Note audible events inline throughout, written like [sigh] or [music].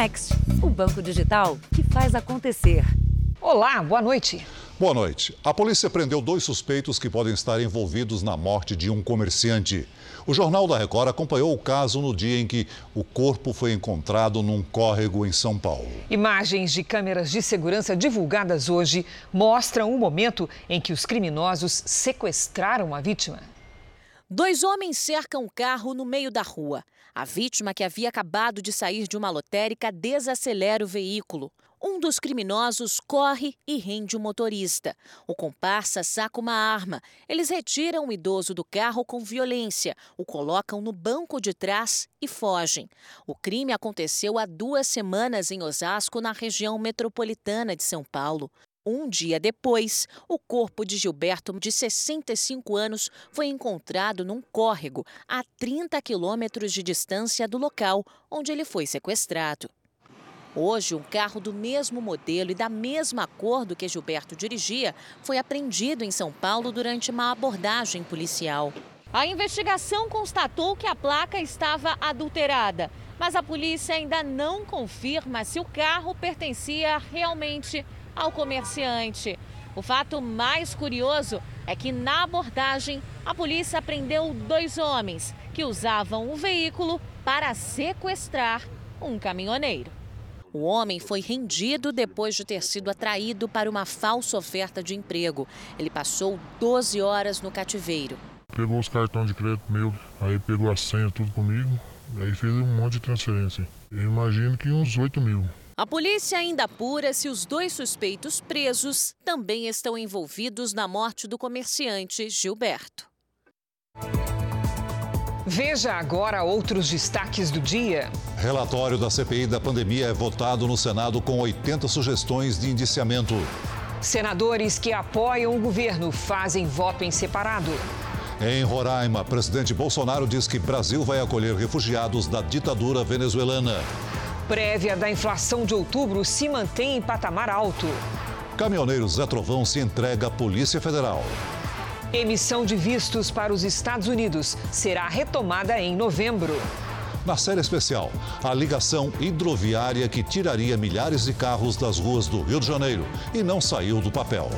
Next, o banco digital que faz acontecer. Olá, boa noite. Boa noite. A polícia prendeu dois suspeitos que podem estar envolvidos na morte de um comerciante. O Jornal da Record acompanhou o caso no dia em que o corpo foi encontrado num córrego em São Paulo. Imagens de câmeras de segurança divulgadas hoje mostram o momento em que os criminosos sequestraram a vítima. Dois homens cercam o carro no meio da rua. A vítima, que havia acabado de sair de uma lotérica, desacelera o veículo. Um dos criminosos corre e rende o motorista. O comparsa saca uma arma. Eles retiram o idoso do carro com violência, o colocam no banco de trás e fogem. O crime aconteceu há duas semanas em Osasco, na região metropolitana de São Paulo. Um dia depois, o corpo de Gilberto, de 65 anos, foi encontrado num córrego a 30 quilômetros de distância do local onde ele foi sequestrado. Hoje, um carro do mesmo modelo e da mesma cor do que Gilberto dirigia foi apreendido em São Paulo durante uma abordagem policial. A investigação constatou que a placa estava adulterada, mas a polícia ainda não confirma se o carro pertencia realmente ao comerciante. O fato mais curioso é que na abordagem a polícia prendeu dois homens que usavam o veículo para sequestrar um caminhoneiro. O homem foi rendido depois de ter sido atraído para uma falsa oferta de emprego. Ele passou 12 horas no cativeiro. Pegou os cartões de crédito meu, aí pegou a senha tudo comigo, aí fez um monte de transferência. Eu imagino que uns 8 mil. A polícia ainda apura se os dois suspeitos presos também estão envolvidos na morte do comerciante Gilberto. Veja agora outros destaques do dia. Relatório da CPI da pandemia é votado no Senado com 80 sugestões de indiciamento. Senadores que apoiam o governo fazem voto em separado. Em Roraima, presidente Bolsonaro diz que Brasil vai acolher refugiados da ditadura venezuelana. Prévia da inflação de outubro se mantém em patamar alto. Caminhoneiro Zé Trovão se entrega à Polícia Federal. Emissão de vistos para os Estados Unidos será retomada em novembro. Na série especial, a ligação hidroviária que tiraria milhares de carros das ruas do Rio de Janeiro e não saiu do papel.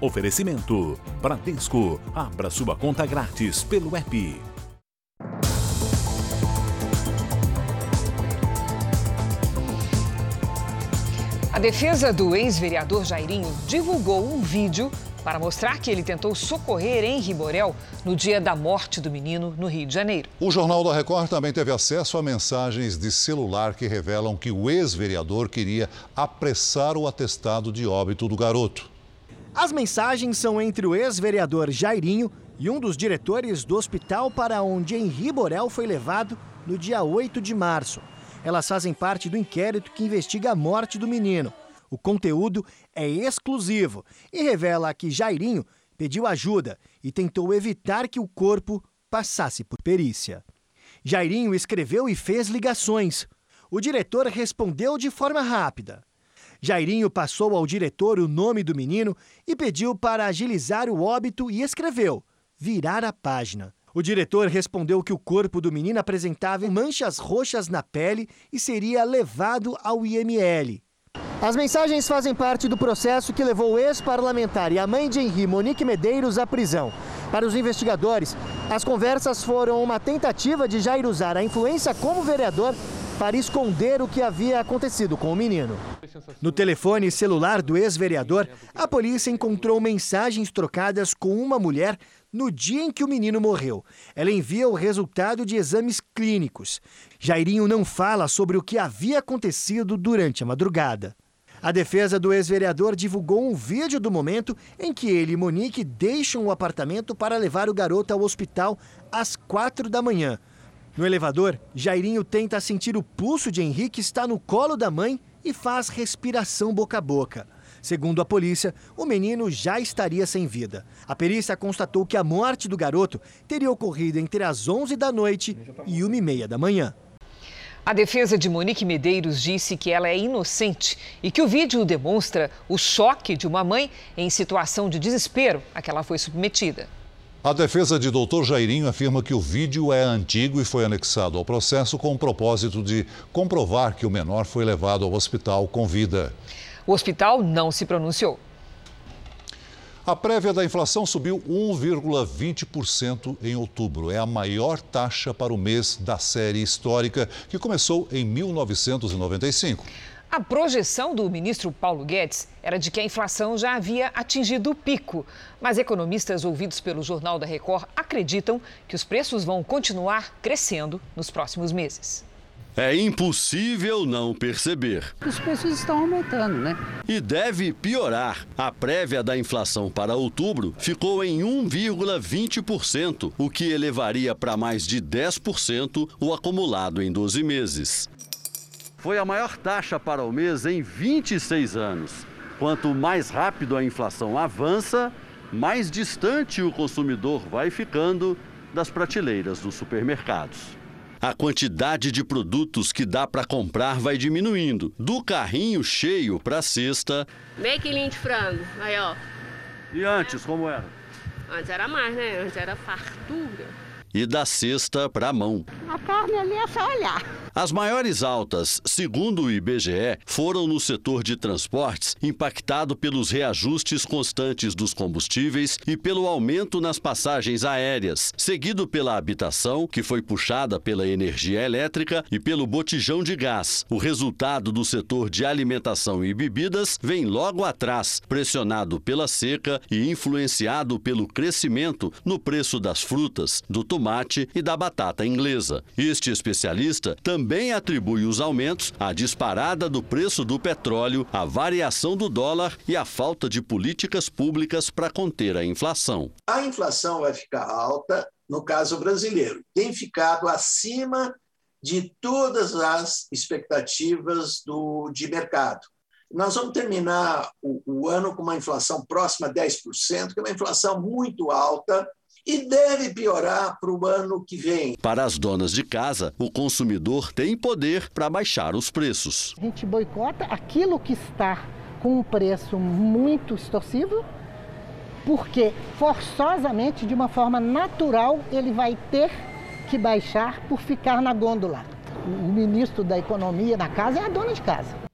Oferecimento: Bradesco. Abra sua conta grátis pelo app. A defesa do ex-vereador Jairinho divulgou um vídeo para mostrar que ele tentou socorrer Henri Borel no dia da morte do menino no Rio de Janeiro. O Jornal da Record também teve acesso a mensagens de celular que revelam que o ex-vereador queria apressar o atestado de óbito do garoto. As mensagens são entre o ex-vereador Jairinho e um dos diretores do hospital para onde Henri Borel foi levado no dia 8 de março. Elas fazem parte do inquérito que investiga a morte do menino. O conteúdo é exclusivo e revela que Jairinho pediu ajuda e tentou evitar que o corpo passasse por perícia. Jairinho escreveu e fez ligações. O diretor respondeu de forma rápida. Jairinho passou ao diretor o nome do menino e pediu para agilizar o óbito e escreveu: virar a página. O diretor respondeu que o corpo do menino apresentava manchas roxas na pele e seria levado ao IML. As mensagens fazem parte do processo que levou o ex-parlamentar e a mãe de Henri, Monique Medeiros, à prisão. Para os investigadores, as conversas foram uma tentativa de Jair usar a influência como vereador para esconder o que havia acontecido com o menino. No telefone celular do ex-vereador, a polícia encontrou mensagens trocadas com uma mulher no dia em que o menino morreu. Ela envia o resultado de exames clínicos. Jairinho não fala sobre o que havia acontecido durante a madrugada. A defesa do ex-vereador divulgou um vídeo do momento em que ele e Monique deixam o apartamento para levar o garoto ao hospital às quatro da manhã. No elevador, Jairinho tenta sentir o pulso de Henrique que está no colo da mãe e faz respiração boca a boca. Segundo a polícia, o menino já estaria sem vida. A perícia constatou que a morte do garoto teria ocorrido entre as 11 da noite e 1 e meia da manhã. A defesa de Monique Medeiros disse que ela é inocente e que o vídeo demonstra o choque de uma mãe em situação de desespero a que ela foi submetida. A defesa de Dr. Jairinho afirma que o vídeo é antigo e foi anexado ao processo com o propósito de comprovar que o menor foi levado ao hospital com vida. O hospital não se pronunciou. A prévia da inflação subiu 1,20% em outubro. É a maior taxa para o mês da série histórica, que começou em 1995. A projeção do ministro Paulo Guedes era de que a inflação já havia atingido o pico. Mas economistas ouvidos pelo Jornal da Record acreditam que os preços vão continuar crescendo nos próximos meses. É impossível não perceber. Os preços estão aumentando, né? E deve piorar. A prévia da inflação para outubro ficou em 1,20%, o que elevaria para mais de 10% o acumulado em 12 meses. Foi a maior taxa para o mês em 26 anos. Quanto mais rápido a inflação avança, mais distante o consumidor vai ficando das prateleiras dos supermercados a quantidade de produtos que dá para comprar vai diminuindo. Do carrinho cheio para a cesta. Meio quilinho de frango, aí ó. E antes, como era? Antes era mais, né? Antes era fartura. E da cesta para a mão. A carne ali é só olhar. As maiores altas, segundo o IBGE, foram no setor de transportes, impactado pelos reajustes constantes dos combustíveis e pelo aumento nas passagens aéreas, seguido pela habitação, que foi puxada pela energia elétrica e pelo botijão de gás. O resultado do setor de alimentação e bebidas vem logo atrás, pressionado pela seca e influenciado pelo crescimento no preço das frutas, do tomate e da batata inglesa. Este especialista também também atribui os aumentos à disparada do preço do petróleo, à variação do dólar e à falta de políticas públicas para conter a inflação. A inflação vai ficar alta, no caso brasileiro, tem ficado acima de todas as expectativas do, de mercado. Nós vamos terminar o, o ano com uma inflação próxima a 10%, que é uma inflação muito alta, e deve piorar para o ano que vem. Para as donas de casa, o consumidor tem poder para baixar os preços. A gente boicota aquilo que está com um preço muito extorsivo, porque forçosamente, de uma forma natural, ele vai ter que baixar por ficar na gôndola. O ministro da Economia na casa é a dona de casa.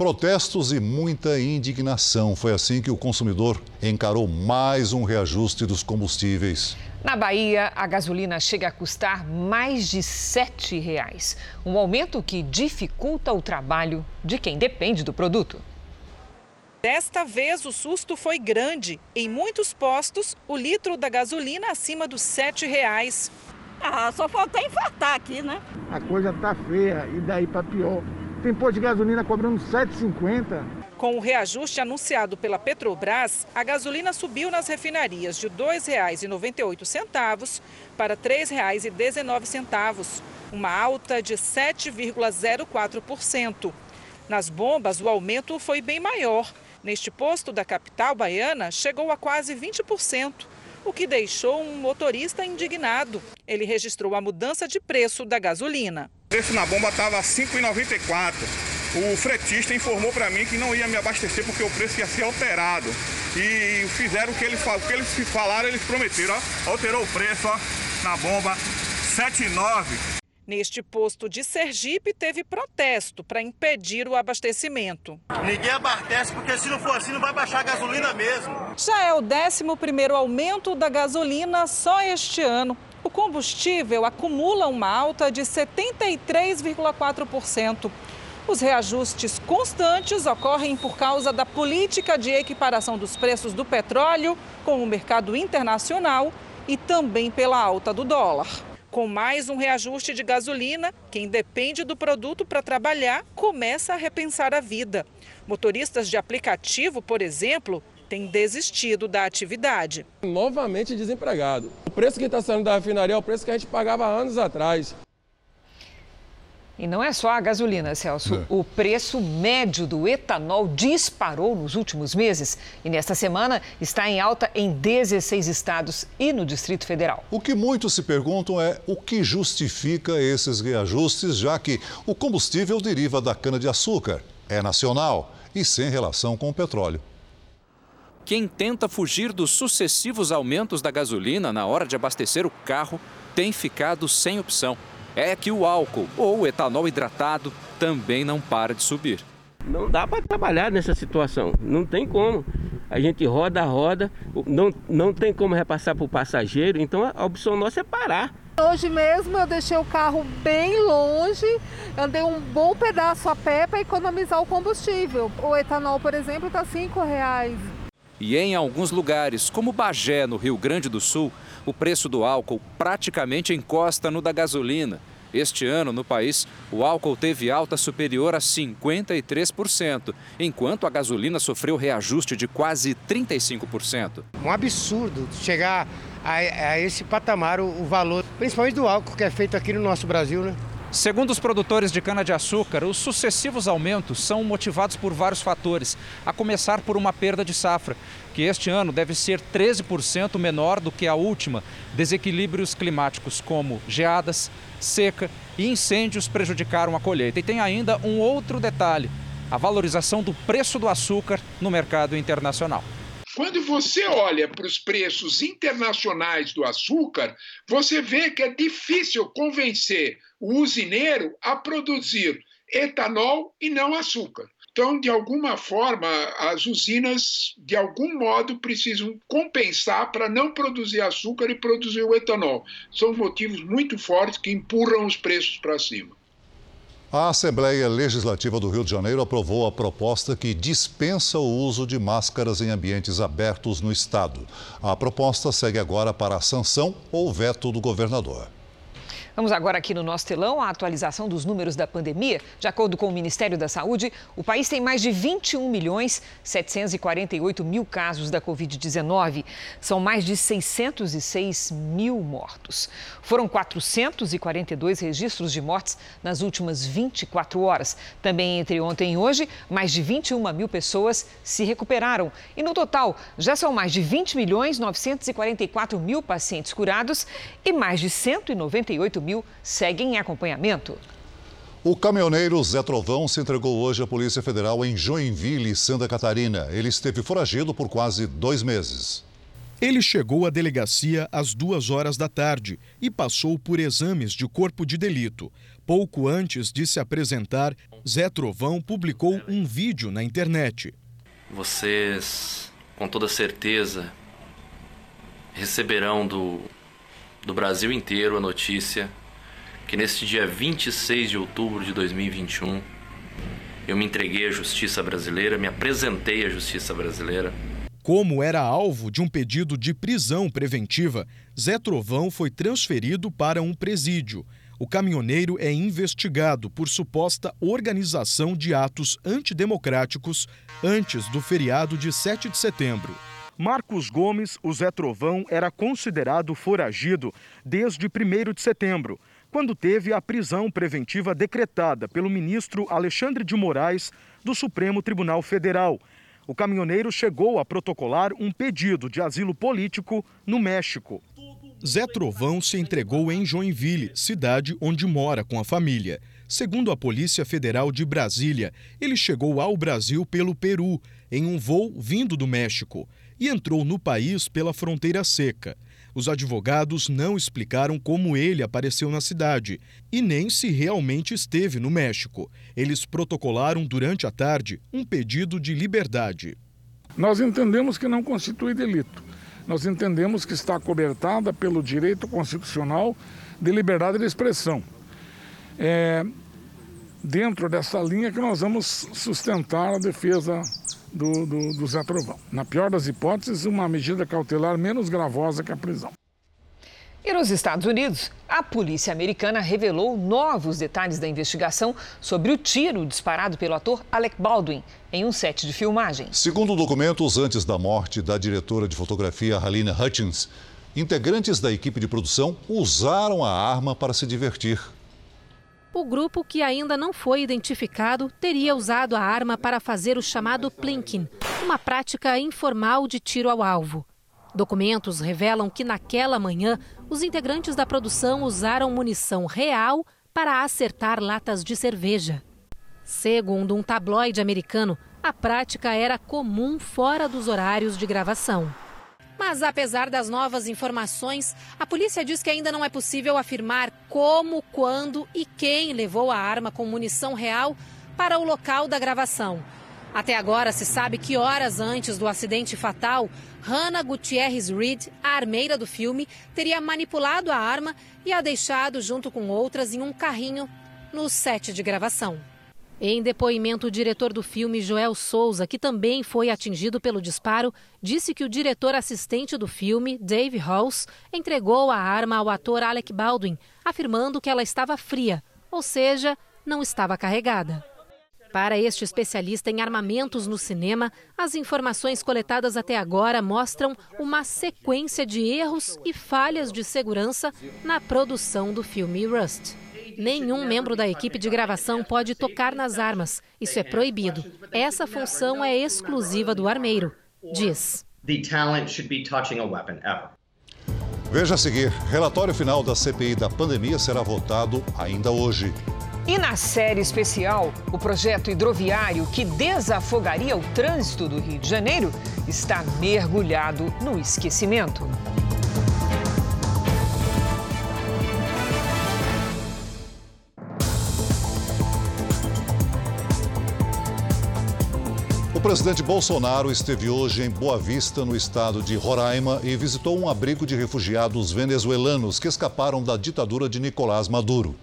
Protestos e muita indignação. Foi assim que o consumidor encarou mais um reajuste dos combustíveis. Na Bahia, a gasolina chega a custar mais de 7 reais. Um aumento que dificulta o trabalho de quem depende do produto. Desta vez, o susto foi grande. Em muitos postos, o litro da gasolina acima dos 7 reais. Ah, só falta infartar aqui, né? A coisa tá feia e daí para pior. Tem posto de gasolina cobrando 7,50. Com o reajuste anunciado pela Petrobras, a gasolina subiu nas refinarias de R$ 2,98 para R$ 3,19, uma alta de 7,04%. Nas bombas, o aumento foi bem maior. Neste posto da capital baiana, chegou a quase 20% o que deixou um motorista indignado. Ele registrou a mudança de preço da gasolina. O preço na bomba estava R$ 5,94. O fretista informou para mim que não ia me abastecer porque o preço ia ser alterado. E fizeram o que eles, o que eles falaram, eles prometeram. Ó. Alterou o preço ó, na bomba, 7,9. Neste posto de Sergipe, teve protesto para impedir o abastecimento. Ninguém abastece porque se não for assim não vai baixar a gasolina mesmo. Já é o 11 aumento da gasolina só este ano. O combustível acumula uma alta de 73,4%. Os reajustes constantes ocorrem por causa da política de equiparação dos preços do petróleo com o mercado internacional e também pela alta do dólar. Com mais um reajuste de gasolina, quem depende do produto para trabalhar começa a repensar a vida. Motoristas de aplicativo, por exemplo, têm desistido da atividade. Novamente desempregado. O preço que está saindo da refinaria é o preço que a gente pagava anos atrás. E não é só a gasolina, Celso. É. O preço médio do etanol disparou nos últimos meses e nesta semana está em alta em 16 estados e no Distrito Federal. O que muitos se perguntam é o que justifica esses reajustes, já que o combustível deriva da cana-de-açúcar, é nacional e sem relação com o petróleo. Quem tenta fugir dos sucessivos aumentos da gasolina na hora de abastecer o carro tem ficado sem opção é que o álcool ou o etanol hidratado também não para de subir. Não dá para trabalhar nessa situação, não tem como. A gente roda, roda, não, não tem como repassar para o passageiro, então a opção nossa é parar. Hoje mesmo eu deixei o carro bem longe, andei um bom pedaço a pé para economizar o combustível. O etanol, por exemplo, está R$ reais. E em alguns lugares, como Bagé, no Rio Grande do Sul, o preço do álcool praticamente encosta no da gasolina. Este ano, no país, o álcool teve alta superior a 53%, enquanto a gasolina sofreu reajuste de quase 35%. Um absurdo chegar a, a esse patamar o, o valor, principalmente do álcool que é feito aqui no nosso Brasil, né? Segundo os produtores de cana-de-açúcar, os sucessivos aumentos são motivados por vários fatores, a começar por uma perda de safra, que este ano deve ser 13% menor do que a última. Desequilíbrios climáticos como geadas, seca e incêndios prejudicaram a colheita. E tem ainda um outro detalhe: a valorização do preço do açúcar no mercado internacional. Quando você olha para os preços internacionais do açúcar, você vê que é difícil convencer o usineiro a produzir etanol e não açúcar. Então, de alguma forma, as usinas, de algum modo, precisam compensar para não produzir açúcar e produzir o etanol. São motivos muito fortes que empurram os preços para cima. A Assembleia Legislativa do Rio de Janeiro aprovou a proposta que dispensa o uso de máscaras em ambientes abertos no estado. A proposta segue agora para a sanção ou veto do governador. Vamos agora aqui no nosso telão a atualização dos números da pandemia. De acordo com o Ministério da Saúde, o país tem mais de 21 milhões 748 mil casos da Covid-19. São mais de 606 mil mortos. Foram 442 registros de mortes nas últimas 24 horas. Também entre ontem e hoje, mais de 21 mil pessoas se recuperaram. E no total, já são mais de 20 milhões 944 mil pacientes curados e mais de 198 mil mil seguem em acompanhamento. O caminhoneiro Zé Trovão se entregou hoje à Polícia Federal em Joinville, Santa Catarina. Ele esteve foragido por quase dois meses. Ele chegou à delegacia às duas horas da tarde e passou por exames de corpo de delito. Pouco antes de se apresentar, Zé Trovão publicou um vídeo na internet. Vocês, com toda certeza, receberão do, do Brasil inteiro a notícia que neste dia 26 de outubro de 2021 eu me entreguei à justiça brasileira, me apresentei à justiça brasileira. Como era alvo de um pedido de prisão preventiva, Zé Trovão foi transferido para um presídio. O caminhoneiro é investigado por suposta organização de atos antidemocráticos antes do feriado de 7 de setembro. Marcos Gomes, o Zé Trovão, era considerado foragido desde 1 de setembro quando teve a prisão preventiva decretada pelo ministro Alexandre de Moraes do Supremo Tribunal Federal. O caminhoneiro chegou a protocolar um pedido de asilo político no México. Zé Trovão se entregou em Joinville, cidade onde mora com a família. Segundo a Polícia Federal de Brasília, ele chegou ao Brasil pelo Peru, em um voo vindo do México, e entrou no país pela fronteira seca. Os advogados não explicaram como ele apareceu na cidade e nem se realmente esteve no México. Eles protocolaram durante a tarde um pedido de liberdade. Nós entendemos que não constitui delito. Nós entendemos que está cobertada pelo direito constitucional de liberdade de expressão. É dentro dessa linha que nós vamos sustentar a defesa do, do, do Zé Trovão. Na pior das hipóteses, uma medida cautelar menos gravosa que a prisão. E nos Estados Unidos, a polícia americana revelou novos detalhes da investigação sobre o tiro disparado pelo ator Alec Baldwin em um set de filmagem. Segundo documentos, antes da morte da diretora de fotografia Halina Hutchins, integrantes da equipe de produção usaram a arma para se divertir. O grupo, que ainda não foi identificado, teria usado a arma para fazer o chamado plinking, uma prática informal de tiro ao alvo. Documentos revelam que naquela manhã, os integrantes da produção usaram munição real para acertar latas de cerveja. Segundo um tabloide americano, a prática era comum fora dos horários de gravação. Mas apesar das novas informações, a polícia diz que ainda não é possível afirmar como, quando e quem levou a arma com munição real para o local da gravação. Até agora se sabe que horas antes do acidente fatal, Hannah Gutierrez Reed, a armeira do filme, teria manipulado a arma e a deixado junto com outras em um carrinho no set de gravação. Em depoimento, o diretor do filme, Joel Souza, que também foi atingido pelo disparo, disse que o diretor assistente do filme, Dave Halls, entregou a arma ao ator Alec Baldwin, afirmando que ela estava fria, ou seja, não estava carregada. Para este especialista em armamentos no cinema, as informações coletadas até agora mostram uma sequência de erros e falhas de segurança na produção do filme Rust. Nenhum membro da equipe de gravação pode tocar nas armas. Isso é proibido. Essa função é exclusiva do armeiro, diz. Veja a seguir: relatório final da CPI da pandemia será votado ainda hoje. E na série especial, o projeto hidroviário que desafogaria o trânsito do Rio de Janeiro está mergulhado no esquecimento. O presidente Bolsonaro esteve hoje em Boa Vista, no estado de Roraima, e visitou um abrigo de refugiados venezuelanos que escaparam da ditadura de Nicolás Maduro.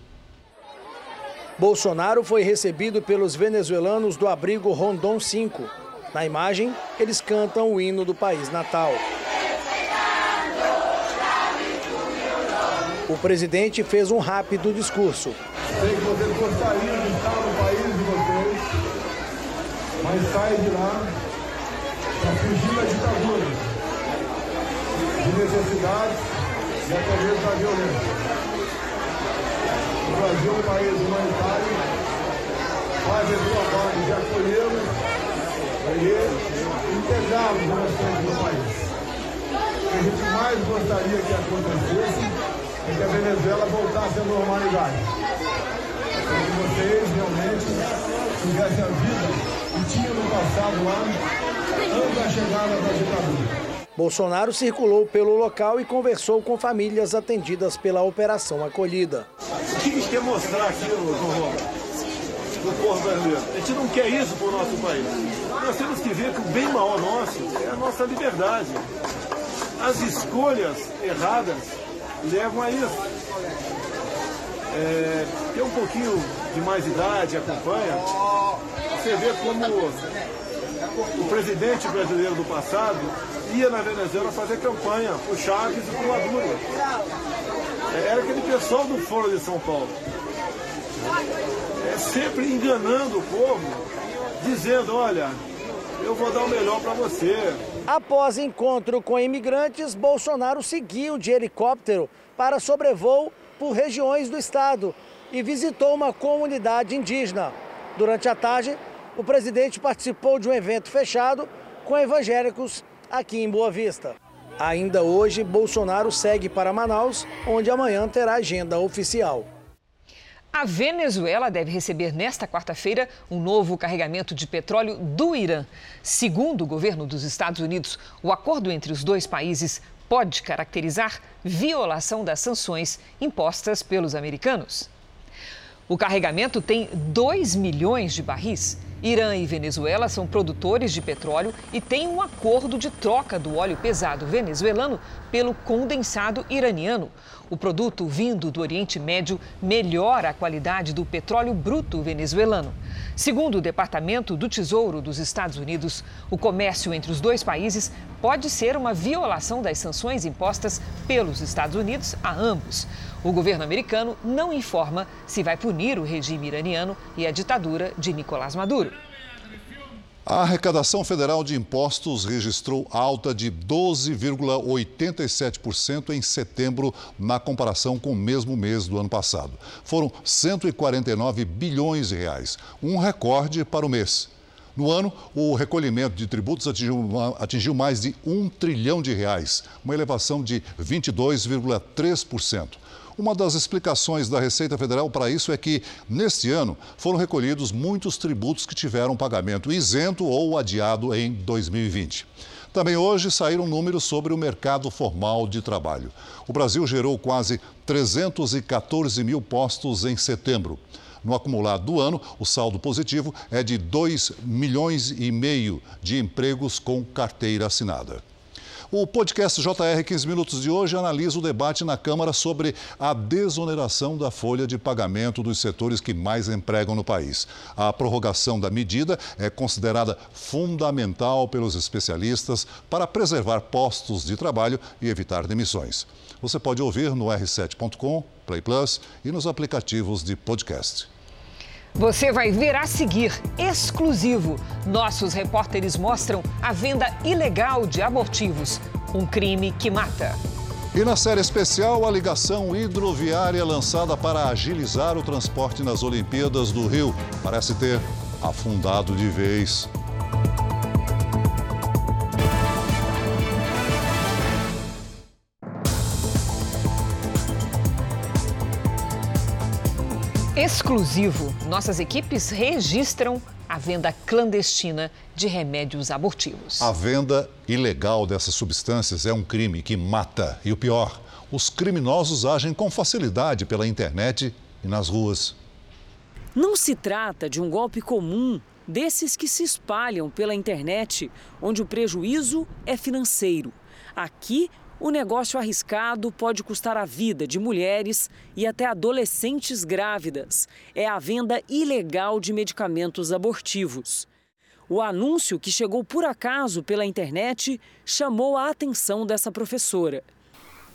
Bolsonaro foi recebido pelos venezuelanos do abrigo Rondon 5. Na imagem, eles cantam o hino do país natal. O presidente fez um rápido discurso. Sei que vocês gostariam de estar mas saem de lá para fugir da ditadura, de necessidades e até mesmo da violência. O Brasil é um país humanitário, faz a sua parte de acolhê-los e integrá-los no restante do país. O que a gente mais gostaria que acontecesse é que a Venezuela voltasse à normalidade. Que vocês realmente tivessem a vida que tinham no passado lá, antes da chegada da ditadura. Bolsonaro circulou pelo local e conversou com famílias atendidas pela Operação Acolhida. O que a gente quer mostrar aqui, do povo brasileiro? A gente não quer isso para o nosso país. Nós temos que ver que o bem maior nosso é a nossa liberdade. As escolhas erradas levam a isso. É, um pouquinho de mais idade, acompanha, você vê como o presidente brasileiro do passado ia na Venezuela fazer campanha pro Chaves e pro Maduro. Era aquele pessoal do Foro de São Paulo. É sempre enganando o povo, dizendo, olha, eu vou dar o melhor para você. Após encontro com imigrantes, Bolsonaro seguiu de helicóptero para sobrevoo por regiões do estado e visitou uma comunidade indígena. Durante a tarde, o presidente participou de um evento fechado com evangélicos aqui em Boa Vista. Ainda hoje, Bolsonaro segue para Manaus, onde amanhã terá agenda oficial. A Venezuela deve receber nesta quarta-feira um novo carregamento de petróleo do Irã. Segundo o governo dos Estados Unidos, o acordo entre os dois países pode caracterizar violação das sanções impostas pelos americanos. O carregamento tem 2 milhões de barris. Irã e Venezuela são produtores de petróleo e têm um acordo de troca do óleo pesado venezuelano pelo condensado iraniano. O produto vindo do Oriente Médio melhora a qualidade do petróleo bruto venezuelano. Segundo o Departamento do Tesouro dos Estados Unidos, o comércio entre os dois países pode ser uma violação das sanções impostas pelos Estados Unidos a ambos. O governo americano não informa se vai punir o regime iraniano e a ditadura de Nicolás Maduro. A arrecadação federal de impostos registrou alta de 12,87% em setembro, na comparação com o mesmo mês do ano passado. Foram 149 bilhões de reais, um recorde para o mês. No ano, o recolhimento de tributos atingiu, atingiu mais de um trilhão de reais, uma elevação de 22,3%. Uma das explicações da Receita Federal para isso é que, neste ano, foram recolhidos muitos tributos que tiveram pagamento isento ou adiado em 2020. Também hoje saíram números sobre o mercado formal de trabalho. O Brasil gerou quase 314 mil postos em setembro. No acumulado do ano, o saldo positivo é de 2 milhões e meio de empregos com carteira assinada. O podcast JR 15 Minutos de hoje analisa o debate na Câmara sobre a desoneração da folha de pagamento dos setores que mais empregam no país. A prorrogação da medida é considerada fundamental pelos especialistas para preservar postos de trabalho e evitar demissões. Você pode ouvir no r7.com, Play Plus e nos aplicativos de podcast. Você vai ver a seguir, exclusivo. Nossos repórteres mostram a venda ilegal de abortivos, um crime que mata. E na série especial, a ligação hidroviária lançada para agilizar o transporte nas Olimpíadas do Rio parece ter afundado de vez. Exclusivo. Nossas equipes registram a venda clandestina de remédios abortivos. A venda ilegal dessas substâncias é um crime que mata. E o pior, os criminosos agem com facilidade pela internet e nas ruas. Não se trata de um golpe comum desses que se espalham pela internet, onde o prejuízo é financeiro. Aqui, o negócio arriscado pode custar a vida de mulheres e até adolescentes grávidas. É a venda ilegal de medicamentos abortivos. O anúncio, que chegou por acaso pela internet, chamou a atenção dessa professora.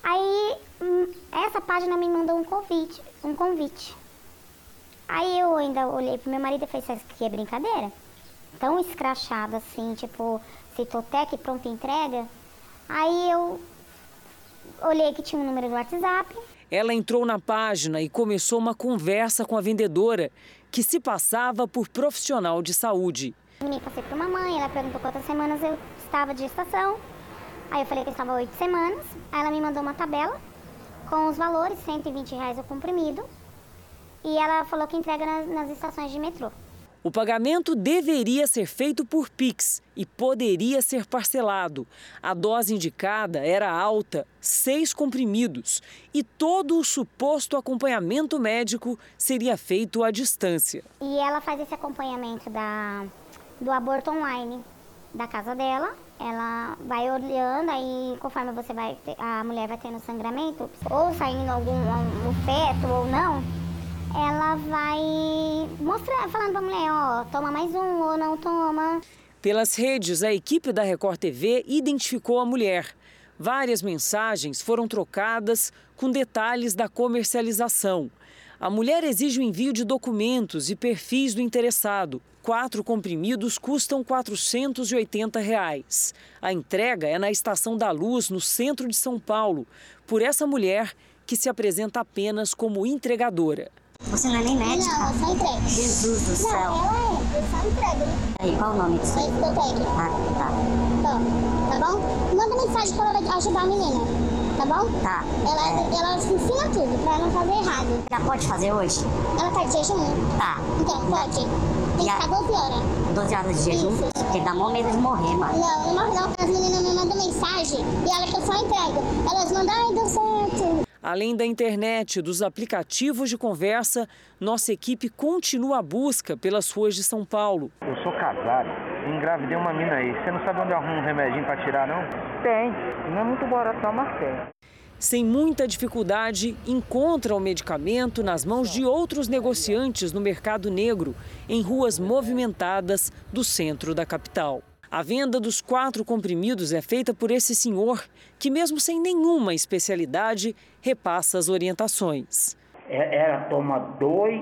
Aí, hum, essa página me mandou um convite. Um convite. Aí eu ainda olhei pro meu marido e falei, isso aqui é brincadeira? Tão escrachado assim, tipo, Citotec, pronta entrega. Aí eu olhei que tinha um número do WhatsApp. Ela entrou na página e começou uma conversa com a vendedora, que se passava por profissional de saúde. Me passei para uma mãe, ela perguntou quantas semanas eu estava de gestação. Aí eu falei que eu estava oito semanas. Aí ela me mandou uma tabela com os valores, 120 reais o comprimido. E ela falou que entrega nas, nas estações de metrô. O pagamento deveria ser feito por Pix e poderia ser parcelado. A dose indicada era alta, seis comprimidos, e todo o suposto acompanhamento médico seria feito à distância. E ela faz esse acompanhamento da, do aborto online da casa dela. Ela vai olhando, aí conforme você vai, a mulher vai tendo sangramento, ou saindo algum um feto ou não, ela vai mostrar, falando pra mulher, ó, toma mais um ou não toma. Pelas redes, a equipe da Record TV identificou a mulher. Várias mensagens foram trocadas com detalhes da comercialização. A mulher exige o envio de documentos e perfis do interessado. Quatro comprimidos custam 480 reais. A entrega é na Estação da Luz, no centro de São Paulo, por essa mulher que se apresenta apenas como entregadora. Você não é nem médica? Não, eu só entrego. Jesus do céu. Não, eu é, eu só entrego. Aí, qual o nome disso aí? Estotec. Ah, tá. Tá, tá bom? Manda mensagem para ela ajudar a menina, tá bom? Tá. Ela, é. ela ensina tudo, pra ela não fazer errado. Já pode fazer hoje? Ela tá de jejum? Tá. Então, pode. Tem que ficar 12 horas. 12 horas de jejum? Isso. Porque dá mó medo de morrer, mano. Não, não morre não. As meninas me mandam mensagem e ela que eu só entrego. Elas mandam, ai, deu certo. Além da internet e dos aplicativos de conversa, nossa equipe continua a busca pelas ruas de São Paulo. Eu sou casado, engravidei uma mina aí. Você não sabe onde eu arrumo um remedinho para tirar, não? Tem. Não é muito barato, não, mas tem. Sem muita dificuldade, encontra o medicamento nas mãos de outros negociantes no mercado negro, em ruas movimentadas do centro da capital. A venda dos quatro comprimidos é feita por esse senhor, que, mesmo sem nenhuma especialidade, repassa as orientações. É, ela toma dois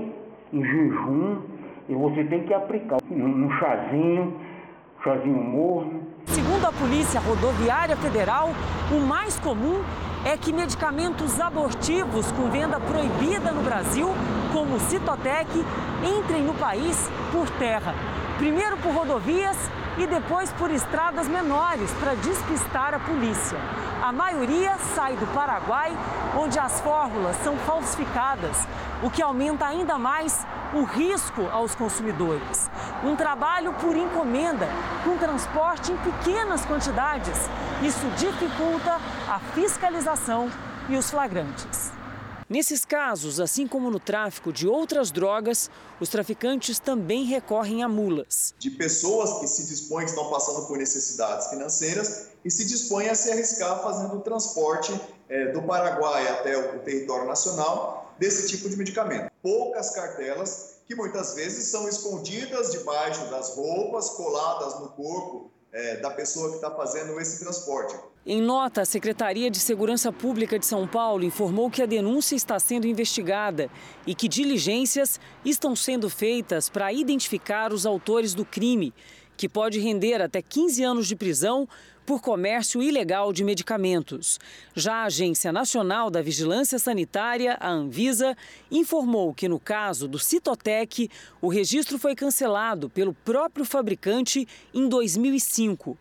em jejum e você tem que aplicar num chazinho chazinho morno. Segundo a Polícia Rodoviária Federal, o mais comum é que medicamentos abortivos com venda proibida no Brasil, como o Citotec, entrem no país por terra. Primeiro por rodovias e depois por estradas menores para despistar a polícia. A maioria sai do Paraguai, onde as fórmulas são falsificadas, o que aumenta ainda mais o risco aos consumidores. Um trabalho por encomenda, com transporte em pequenas quantidades. Isso dificulta a fiscalização e os flagrantes. Nesses casos, assim como no tráfico de outras drogas, os traficantes também recorrem a mulas. De pessoas que se dispõem, que estão passando por necessidades financeiras e se dispõem a se arriscar fazendo o transporte é, do Paraguai até o território nacional desse tipo de medicamento. Poucas cartelas que muitas vezes são escondidas debaixo das roupas, coladas no corpo é, da pessoa que está fazendo esse transporte. Em nota, a Secretaria de Segurança Pública de São Paulo informou que a denúncia está sendo investigada e que diligências estão sendo feitas para identificar os autores do crime, que pode render até 15 anos de prisão por comércio ilegal de medicamentos. Já a Agência Nacional da Vigilância Sanitária, a Anvisa, informou que no caso do Citotec, o registro foi cancelado pelo próprio fabricante em 2005.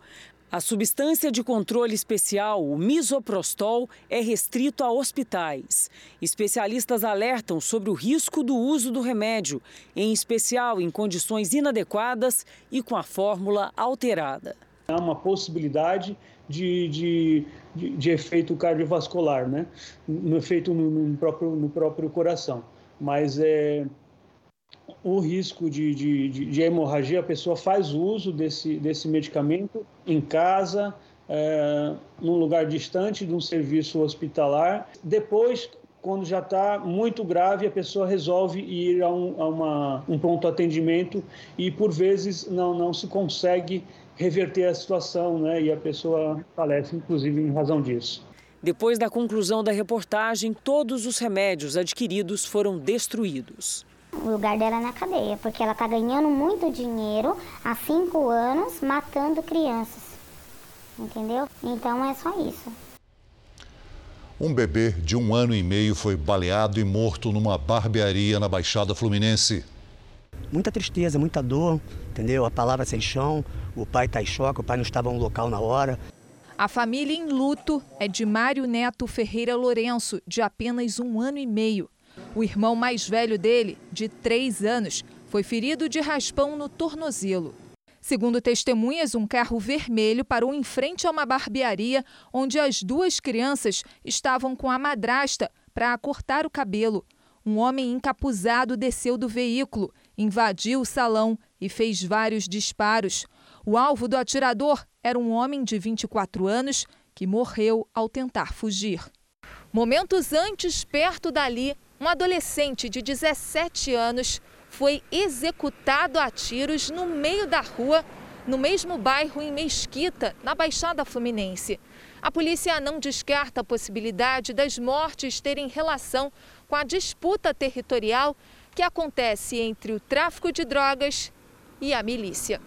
A substância de controle especial, o misoprostol, é restrito a hospitais. Especialistas alertam sobre o risco do uso do remédio, em especial em condições inadequadas e com a fórmula alterada. Há uma possibilidade de, de, de, de efeito cardiovascular, né? no efeito no, no, próprio, no próprio coração. Mas é, o risco de, de, de, hemorragia, a pessoa faz uso desse, desse medicamento em casa, é, num lugar distante de um serviço hospitalar. Depois, quando já está muito grave, a pessoa resolve ir a um, a uma, um pronto atendimento e, por vezes, não, não se consegue reverter a situação né? e a pessoa falece, inclusive, em razão disso. Depois da conclusão da reportagem, todos os remédios adquiridos foram destruídos. O lugar dela é na cadeia, porque ela está ganhando muito dinheiro há cinco anos matando crianças. Entendeu? Então é só isso. Um bebê de um ano e meio foi baleado e morto numa barbearia na Baixada Fluminense. Muita tristeza, muita dor, entendeu? A palavra sem chão, o pai está em choque, o pai não estava no local na hora. A família em luto é de Mário Neto Ferreira Lourenço, de apenas um ano e meio. O irmão mais velho dele, de três anos, foi ferido de raspão no tornozelo. Segundo testemunhas, um carro vermelho parou em frente a uma barbearia onde as duas crianças estavam com a madrasta para cortar o cabelo. Um homem encapuzado desceu do veículo, invadiu o salão e fez vários disparos. O alvo do atirador era um homem de 24 anos que morreu ao tentar fugir. Momentos antes, perto dali, um adolescente de 17 anos foi executado a tiros no meio da rua, no mesmo bairro em Mesquita, na Baixada Fluminense. A polícia não descarta a possibilidade das mortes terem relação com a disputa territorial que acontece entre o tráfico de drogas e a milícia.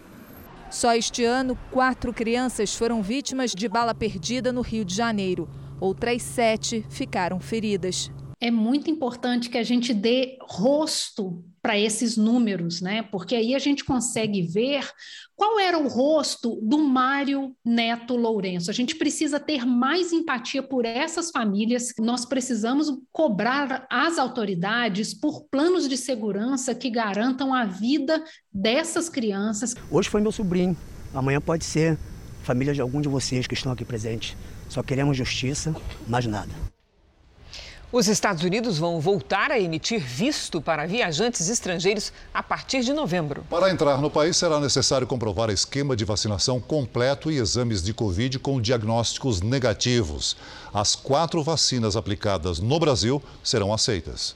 Só este ano, quatro crianças foram vítimas de bala perdida no Rio de Janeiro. Outras sete ficaram feridas é muito importante que a gente dê rosto para esses números, né? Porque aí a gente consegue ver qual era o rosto do Mário Neto Lourenço. A gente precisa ter mais empatia por essas famílias. Nós precisamos cobrar as autoridades por planos de segurança que garantam a vida dessas crianças. Hoje foi meu sobrinho, amanhã pode ser família de algum de vocês que estão aqui presentes. Só queremos justiça, mais nada. Os Estados Unidos vão voltar a emitir visto para viajantes estrangeiros a partir de novembro. Para entrar no país, será necessário comprovar esquema de vacinação completo e exames de Covid com diagnósticos negativos. As quatro vacinas aplicadas no Brasil serão aceitas.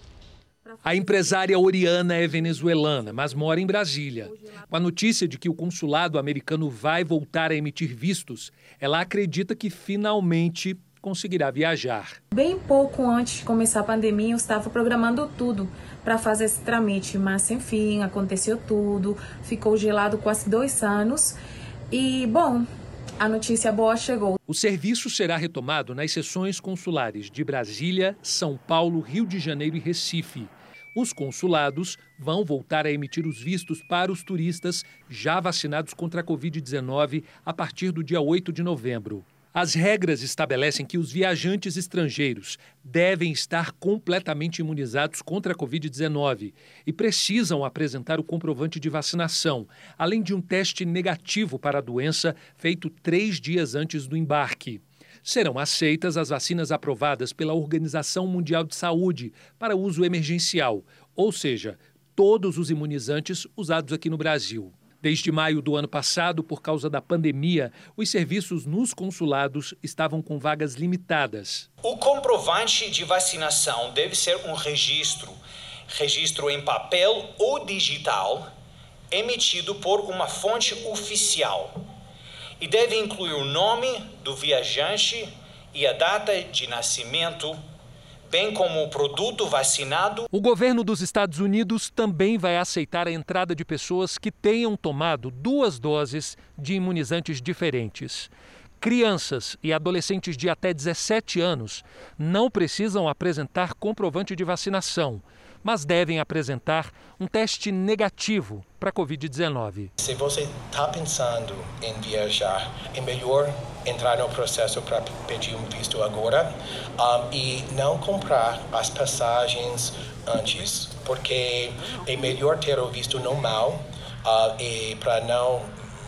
A empresária Oriana é venezuelana, mas mora em Brasília. Com a notícia de que o consulado americano vai voltar a emitir vistos, ela acredita que finalmente conseguirá viajar. Bem pouco antes de começar a pandemia, eu estava programando tudo para fazer esse trâmite, mas enfim, aconteceu tudo, ficou gelado quase dois anos. E, bom, a notícia boa chegou. O serviço será retomado nas sessões consulares de Brasília, São Paulo, Rio de Janeiro e Recife. Os consulados vão voltar a emitir os vistos para os turistas já vacinados contra a Covid-19 a partir do dia 8 de novembro. As regras estabelecem que os viajantes estrangeiros devem estar completamente imunizados contra a Covid-19 e precisam apresentar o comprovante de vacinação, além de um teste negativo para a doença feito três dias antes do embarque. Serão aceitas as vacinas aprovadas pela Organização Mundial de Saúde para uso emergencial, ou seja, todos os imunizantes usados aqui no Brasil. Desde maio do ano passado, por causa da pandemia, os serviços nos consulados estavam com vagas limitadas. O comprovante de vacinação deve ser um registro, registro em papel ou digital, emitido por uma fonte oficial. E deve incluir o nome do viajante e a data de nascimento bem como o produto vacinado. O governo dos Estados Unidos também vai aceitar a entrada de pessoas que tenham tomado duas doses de imunizantes diferentes. Crianças e adolescentes de até 17 anos não precisam apresentar comprovante de vacinação mas devem apresentar um teste negativo para a Covid-19. Se você está pensando em viajar, é melhor entrar no processo para pedir um visto agora um, e não comprar as passagens antes, porque é melhor ter o visto normal uh, e para não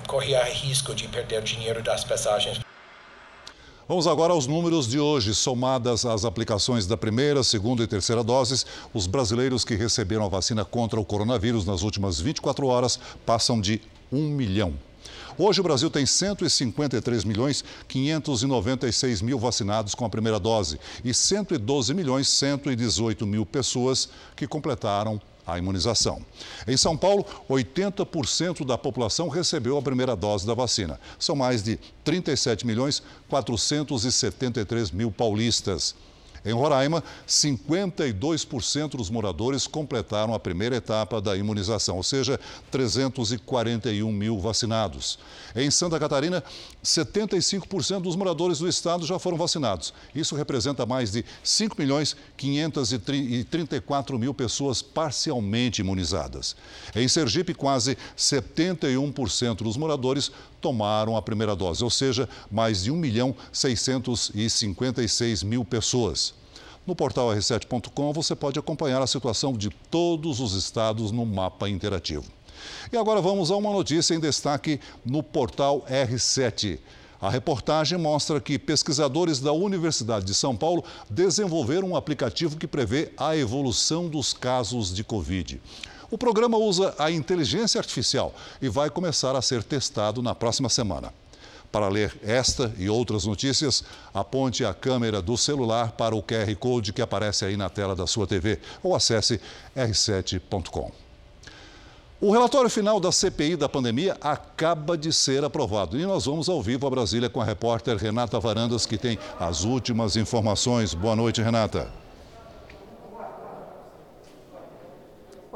correr risco de perder dinheiro das passagens. Vamos agora aos números de hoje. Somadas as aplicações da primeira, segunda e terceira doses, os brasileiros que receberam a vacina contra o coronavírus nas últimas 24 horas passam de 1 milhão. Hoje o Brasil tem 153 milhões 596 mil vacinados com a primeira dose e 112 milhões 118 mil pessoas que completaram a imunização. Em São Paulo, 80% da população recebeu a primeira dose da vacina. São mais de 37 milhões 473 mil paulistas. Em Roraima, 52% dos moradores completaram a primeira etapa da imunização, ou seja, 341 mil vacinados. Em Santa Catarina, 75% dos moradores do estado já foram vacinados. Isso representa mais de 5 milhões 534 mil pessoas parcialmente imunizadas. Em Sergipe, quase 71% dos moradores tomaram a primeira dose, ou seja, mais de 1 milhão 656 mil pessoas. No portal r7.com você pode acompanhar a situação de todos os estados no mapa interativo. E agora vamos a uma notícia em destaque no portal R7. A reportagem mostra que pesquisadores da Universidade de São Paulo desenvolveram um aplicativo que prevê a evolução dos casos de Covid. O programa usa a inteligência artificial e vai começar a ser testado na próxima semana. Para ler esta e outras notícias, aponte a câmera do celular para o QR Code que aparece aí na tela da sua TV ou acesse r7.com. O relatório final da CPI da pandemia acaba de ser aprovado e nós vamos ao vivo a Brasília com a repórter Renata Varandas, que tem as últimas informações. Boa noite, Renata.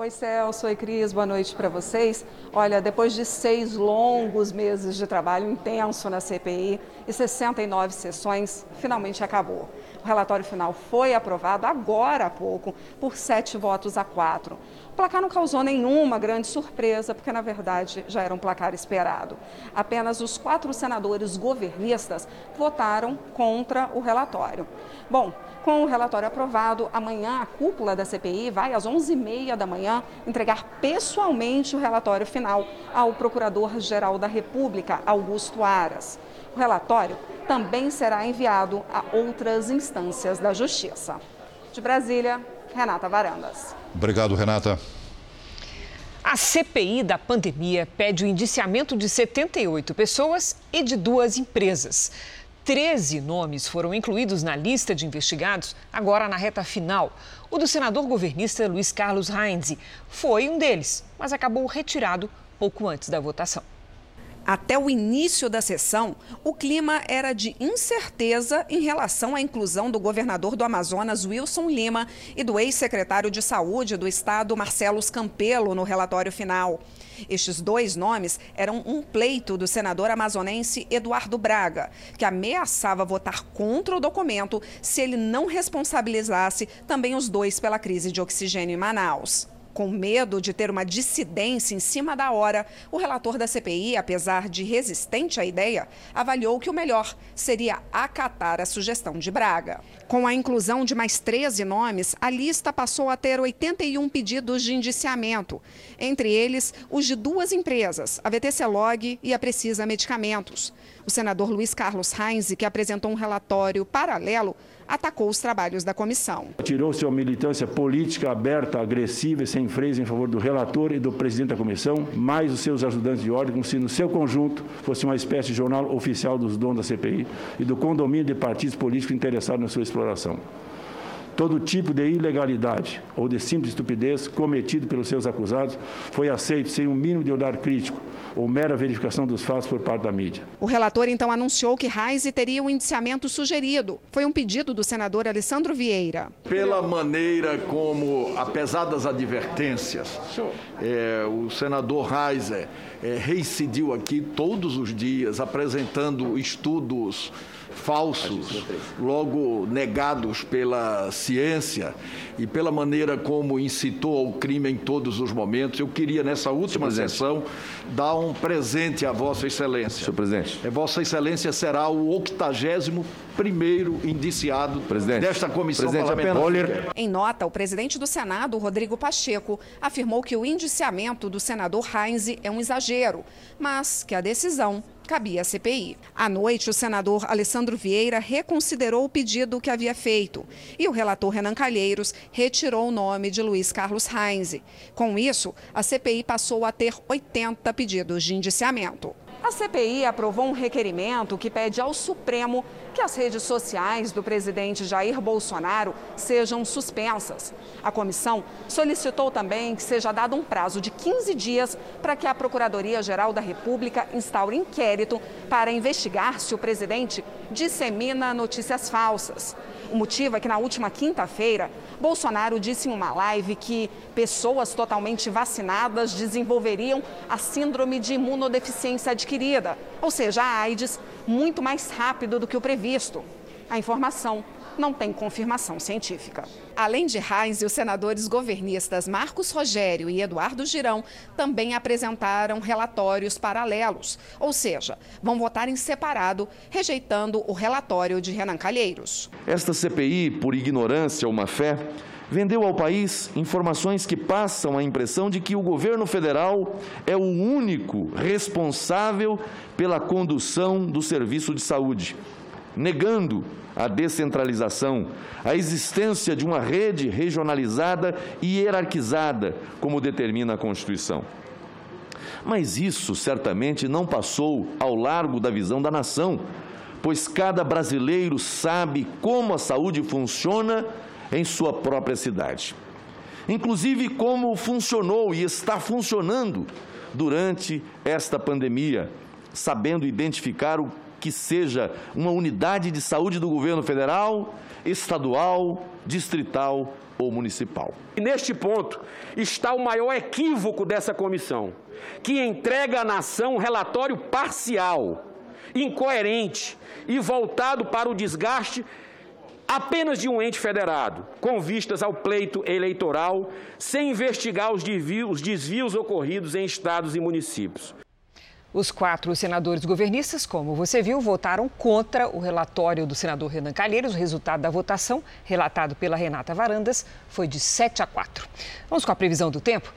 Oi, Celso. Oi, Cris. Boa noite para vocês. Olha, depois de seis longos meses de trabalho intenso na CPI e 69 sessões, finalmente acabou. Relatório final foi aprovado agora há pouco por sete votos a quatro. O placar não causou nenhuma grande surpresa, porque na verdade já era um placar esperado. Apenas os quatro senadores governistas votaram contra o relatório. Bom, com o relatório aprovado, amanhã a cúpula da CPI vai às 11h30 da manhã entregar pessoalmente o relatório final ao Procurador-Geral da República, Augusto Aras. O relatório também será enviado a outras instâncias da Justiça. De Brasília, Renata Varandas. Obrigado, Renata. A CPI da pandemia pede o indiciamento de 78 pessoas e de duas empresas. 13 nomes foram incluídos na lista de investigados, agora na reta final. O do senador governista Luiz Carlos Heinz foi um deles, mas acabou retirado pouco antes da votação. Até o início da sessão, o clima era de incerteza em relação à inclusão do governador do Amazonas, Wilson Lima, e do ex-secretário de Saúde do Estado, Marcelo Campelo, no relatório final. Estes dois nomes eram um pleito do senador amazonense Eduardo Braga, que ameaçava votar contra o documento se ele não responsabilizasse também os dois pela crise de oxigênio em Manaus. Com medo de ter uma dissidência em cima da hora, o relator da CPI, apesar de resistente à ideia, avaliou que o melhor seria acatar a sugestão de Braga. Com a inclusão de mais 13 nomes, a lista passou a ter 81 pedidos de indiciamento, entre eles os de duas empresas, a VTC Log e a Precisa Medicamentos. O senador Luiz Carlos Heinz, que apresentou um relatório paralelo, atacou os trabalhos da comissão. Tirou sua militância política aberta, agressiva e sem freios em favor do relator e do presidente da comissão, mais os seus ajudantes de ordem, como se no seu conjunto fosse uma espécie de jornal oficial dos donos da CPI e do condomínio de partidos políticos interessados na sua exploração. Todo tipo de ilegalidade ou de simples estupidez cometido pelos seus acusados foi aceito sem um mínimo de olhar crítico ou mera verificação dos fatos por parte da mídia. O relator então anunciou que Reise teria o um indiciamento sugerido. Foi um pedido do senador Alessandro Vieira. Pela maneira como, apesar das advertências, é, o senador Reise é, reincidiu aqui todos os dias apresentando estudos falsos, logo negados pela ciência e pela maneira como incitou ao crime em todos os momentos. Eu queria, nessa última sessão, dar um presente à Vossa Excelência. Senhor presidente. É, Vossa Excelência será o 81 primeiro indiciado presidente. desta comissão presidente, parlamentar. Em nota, o presidente do Senado, Rodrigo Pacheco, afirmou que o indiciamento do senador Heinz é um exagero, mas que a decisão cabia à CPI. À noite, o senador Alessandro Vieira reconsiderou o pedido que havia feito e o relator Renan Calheiros retirou o nome de Luiz Carlos Heinz. Com isso, a CPI passou a ter 80 pedidos de indiciamento. A CPI aprovou um requerimento que pede ao Supremo que as redes sociais do presidente Jair Bolsonaro sejam suspensas. A comissão solicitou também que seja dado um prazo de 15 dias para que a Procuradoria-Geral da República instaure inquérito para investigar se o presidente dissemina notícias falsas. O motivo é que na última quinta-feira, Bolsonaro disse em uma live que pessoas totalmente vacinadas desenvolveriam a síndrome de imunodeficiência adquirida, ou seja, a AIDS, muito mais rápido do que o previsto. A informação não tem confirmação científica. Além de Reis e os senadores governistas Marcos Rogério e Eduardo Girão também apresentaram relatórios paralelos, ou seja, vão votar em separado, rejeitando o relatório de Renan Calheiros. Esta CPI, por ignorância ou má fé, vendeu ao país informações que passam a impressão de que o governo federal é o único responsável pela condução do serviço de saúde, negando a descentralização, a existência de uma rede regionalizada e hierarquizada, como determina a Constituição. Mas isso certamente não passou ao largo da visão da nação, pois cada brasileiro sabe como a saúde funciona em sua própria cidade. Inclusive, como funcionou e está funcionando durante esta pandemia, sabendo identificar o que seja uma unidade de saúde do governo federal, estadual, distrital ou municipal. E neste ponto está o maior equívoco dessa comissão, que entrega à nação um relatório parcial, incoerente e voltado para o desgaste apenas de um ente federado, com vistas ao pleito eleitoral, sem investigar os desvios, os desvios ocorridos em estados e municípios. Os quatro senadores governistas, como você viu, votaram contra o relatório do senador Renan Calheiros. O resultado da votação, relatado pela Renata Varandas, foi de 7 a 4. Vamos com a previsão do tempo?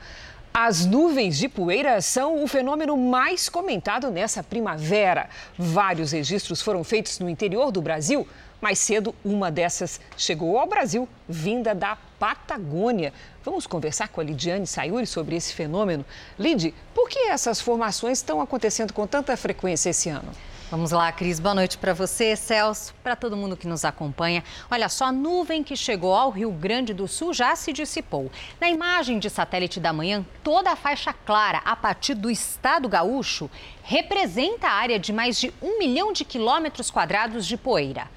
As nuvens de poeira são o fenômeno mais comentado nessa primavera. Vários registros foram feitos no interior do Brasil. Mais cedo, uma dessas chegou ao Brasil, vinda da Patagônia. Vamos conversar com a Lidiane Sayuri sobre esse fenômeno. Lid, por que essas formações estão acontecendo com tanta frequência esse ano? Vamos lá, Cris. Boa noite para você, Celso, para todo mundo que nos acompanha. Olha só, a nuvem que chegou ao Rio Grande do Sul já se dissipou. Na imagem de satélite da manhã, toda a faixa clara a partir do estado gaúcho representa a área de mais de um milhão de quilômetros quadrados de poeira.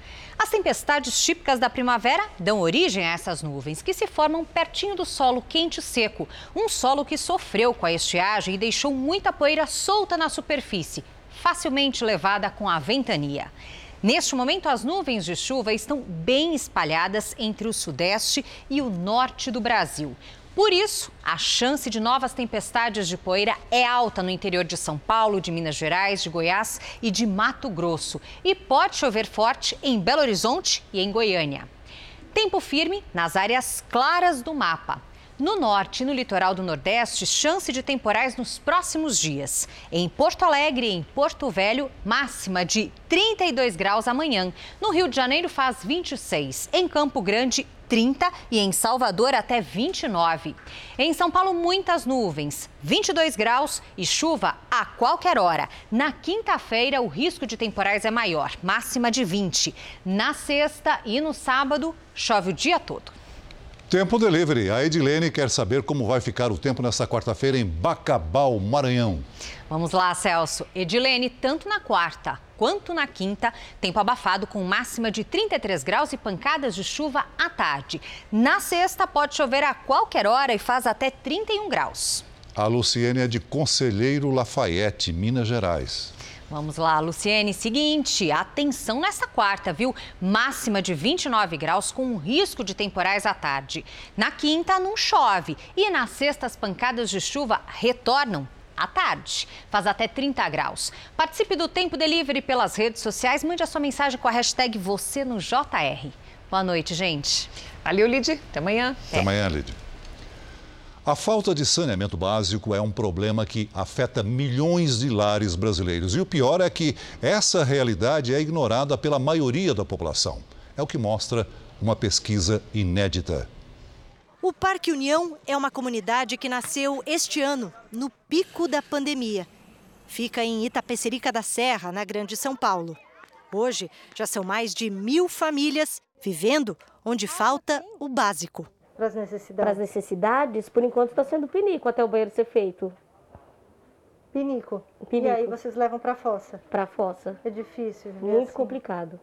As tempestades típicas da primavera dão origem a essas nuvens, que se formam pertinho do solo quente e seco. Um solo que sofreu com a estiagem e deixou muita poeira solta na superfície facilmente levada com a ventania. Neste momento, as nuvens de chuva estão bem espalhadas entre o sudeste e o norte do Brasil. Por isso, a chance de novas tempestades de poeira é alta no interior de São Paulo, de Minas Gerais, de Goiás e de Mato Grosso. E pode chover forte em Belo Horizonte e em Goiânia. Tempo firme nas áreas claras do mapa. No norte e no litoral do Nordeste, chance de temporais nos próximos dias. Em Porto Alegre e em Porto Velho, máxima de 32 graus amanhã. No Rio de Janeiro faz 26. Em Campo Grande, 30 e em Salvador até 29. Em São Paulo, muitas nuvens, 22 graus e chuva a qualquer hora. Na quinta-feira, o risco de temporais é maior, máxima de 20. Na sexta e no sábado, chove o dia todo. Tempo Delivery. A Edilene quer saber como vai ficar o tempo nesta quarta-feira em Bacabal, Maranhão. Vamos lá, Celso. Edilene, tanto na quarta quanto na quinta, tempo abafado com máxima de 33 graus e pancadas de chuva à tarde. Na sexta, pode chover a qualquer hora e faz até 31 graus. A Luciene é de Conselheiro Lafayette, Minas Gerais. Vamos lá, Luciene. Seguinte, atenção nessa quarta, viu? Máxima de 29 graus com risco de temporais à tarde. Na quinta, não chove. E na sexta, as pancadas de chuva retornam à tarde. Faz até 30 graus. Participe do Tempo Delivery pelas redes sociais. Mande a sua mensagem com a hashtag você no JR. Boa noite, gente. Valeu, Lid. Até amanhã. Até amanhã, Lid. A falta de saneamento básico é um problema que afeta milhões de lares brasileiros. E o pior é que essa realidade é ignorada pela maioria da população. É o que mostra uma pesquisa inédita. O Parque União é uma comunidade que nasceu este ano, no pico da pandemia. Fica em Itapecerica da Serra, na Grande São Paulo. Hoje, já são mais de mil famílias vivendo onde falta o básico para as necessidades? Para as necessidades, por enquanto está sendo pinico até o banheiro ser feito. Pinico. pinico. E aí vocês levam para a fossa? Para a fossa. É difícil. Muito assim. complicado.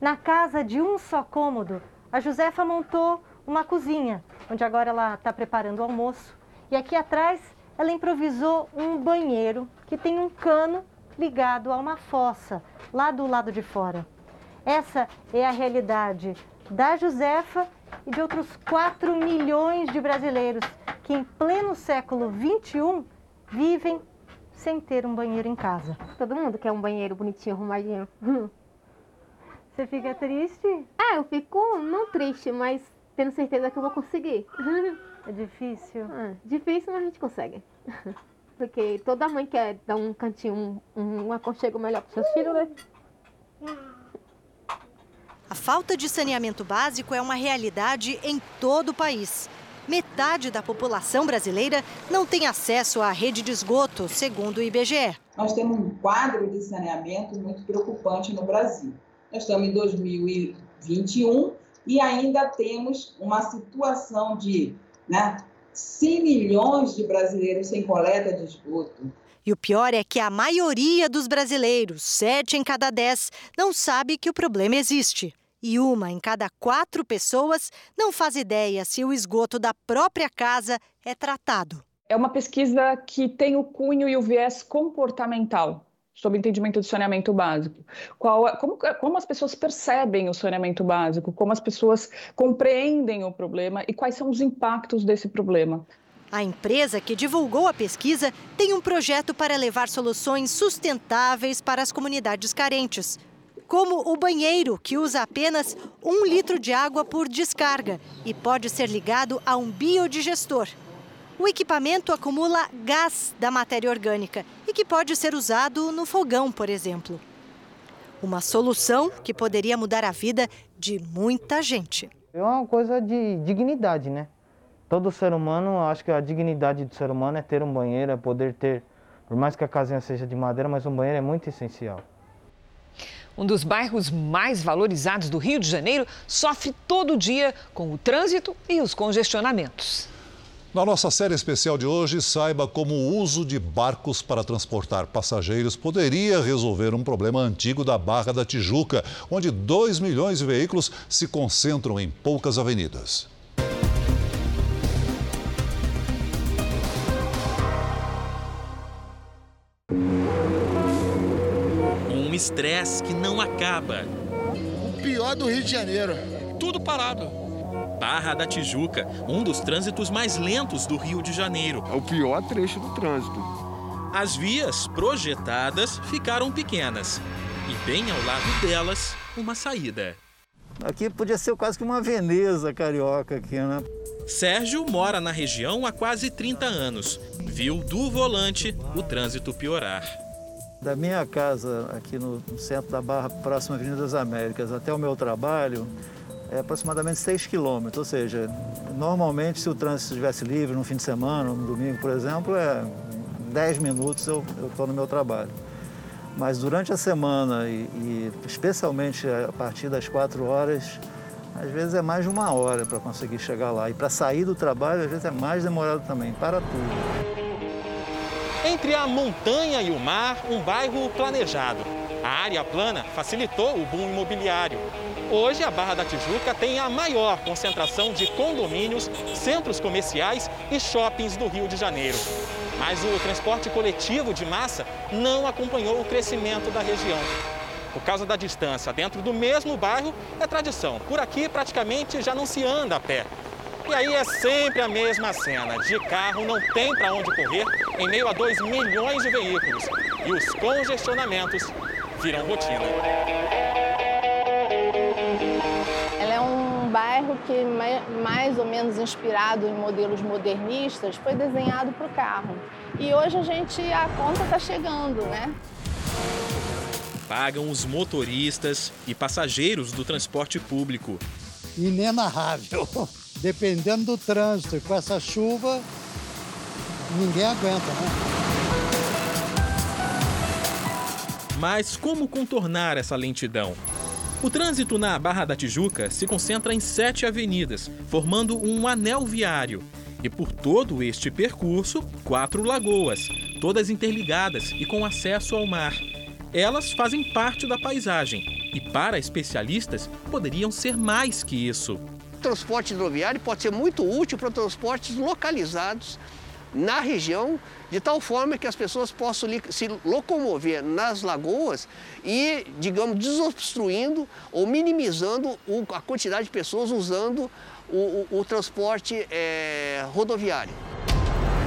Na casa de um só cômodo, a Josefa montou uma cozinha, onde agora ela está preparando o almoço. E aqui atrás ela improvisou um banheiro que tem um cano ligado a uma fossa, lá do lado de fora. Essa é a realidade da Josefa e de outros 4 milhões de brasileiros que, em pleno século XXI, vivem sem ter um banheiro em casa. Todo mundo quer um banheiro bonitinho, arrumadinho. [laughs] Você fica triste? É, eu fico não triste, mas tendo certeza que eu vou conseguir. [laughs] É difícil? É, difícil, mas a gente consegue. [laughs] Porque toda mãe quer dar um cantinho, um, um aconchego melhor para seus filhos, né? A falta de saneamento básico é uma realidade em todo o país. Metade da população brasileira não tem acesso à rede de esgoto, segundo o IBGE. Nós temos um quadro de saneamento muito preocupante no Brasil. Nós estamos em 2021 e ainda temos uma situação de né, 100 milhões de brasileiros sem coleta de esgoto. E o pior é que a maioria dos brasileiros, sete em cada dez, não sabe que o problema existe e uma em cada quatro pessoas não faz ideia se o esgoto da própria casa é tratado. É uma pesquisa que tem o cunho e o viés comportamental sobre entendimento de saneamento básico. Qual, como, como as pessoas percebem o saneamento básico, como as pessoas compreendem o problema e quais são os impactos desse problema. A empresa que divulgou a pesquisa tem um projeto para levar soluções sustentáveis para as comunidades carentes como o banheiro, que usa apenas um litro de água por descarga e pode ser ligado a um biodigestor. O equipamento acumula gás da matéria orgânica e que pode ser usado no fogão, por exemplo. Uma solução que poderia mudar a vida de muita gente. É uma coisa de dignidade, né? Todo ser humano, acho que a dignidade do ser humano é ter um banheiro, é poder ter, por mais que a casinha seja de madeira, mas um banheiro é muito essencial. Um dos bairros mais valorizados do Rio de Janeiro sofre todo dia com o trânsito e os congestionamentos. Na nossa série especial de hoje, saiba como o uso de barcos para transportar passageiros poderia resolver um problema antigo da Barra da Tijuca, onde 2 milhões de veículos se concentram em poucas avenidas. Estresse que não acaba. O pior do Rio de Janeiro. Tudo parado. Barra da Tijuca, um dos trânsitos mais lentos do Rio de Janeiro. É o pior trecho do trânsito. As vias projetadas ficaram pequenas e bem ao lado delas, uma saída. Aqui podia ser quase que uma Veneza carioca aqui, né? Sérgio mora na região há quase 30 anos. Viu do volante o trânsito piorar. Da minha casa aqui no centro da Barra, próximo à Avenida das Américas, até o meu trabalho, é aproximadamente 6 quilômetros, ou seja, normalmente se o trânsito estivesse livre no fim de semana, no domingo, por exemplo, é 10 minutos eu estou no meu trabalho. Mas durante a semana e, e, especialmente a partir das 4 horas, às vezes é mais de uma hora para conseguir chegar lá. E para sair do trabalho, às vezes é mais demorado também, para tudo. Entre a montanha e o mar, um bairro planejado. A área plana facilitou o boom imobiliário. Hoje, a Barra da Tijuca tem a maior concentração de condomínios, centros comerciais e shoppings do Rio de Janeiro. Mas o transporte coletivo de massa não acompanhou o crescimento da região. Por causa da distância dentro do mesmo bairro, é tradição. Por aqui, praticamente já não se anda a pé. E aí é sempre a mesma cena. De carro não tem para onde correr em meio a 2 milhões de veículos. E os congestionamentos viram rotina. Ela é um bairro que, mais ou menos inspirado em modelos modernistas, foi desenhado para o carro. E hoje a gente, a conta está chegando, né? Pagam os motoristas e passageiros do transporte público. Inenarrável. [laughs] Dependendo do trânsito e com essa chuva, ninguém aguenta, né? Mas como contornar essa lentidão? O trânsito na Barra da Tijuca se concentra em sete avenidas, formando um anel viário. E por todo este percurso, quatro lagoas, todas interligadas e com acesso ao mar. Elas fazem parte da paisagem e, para especialistas, poderiam ser mais que isso. Transporte hidroviário pode ser muito útil para transportes localizados na região, de tal forma que as pessoas possam se locomover nas lagoas e, digamos, desobstruindo ou minimizando a quantidade de pessoas usando o, o, o transporte é, rodoviário.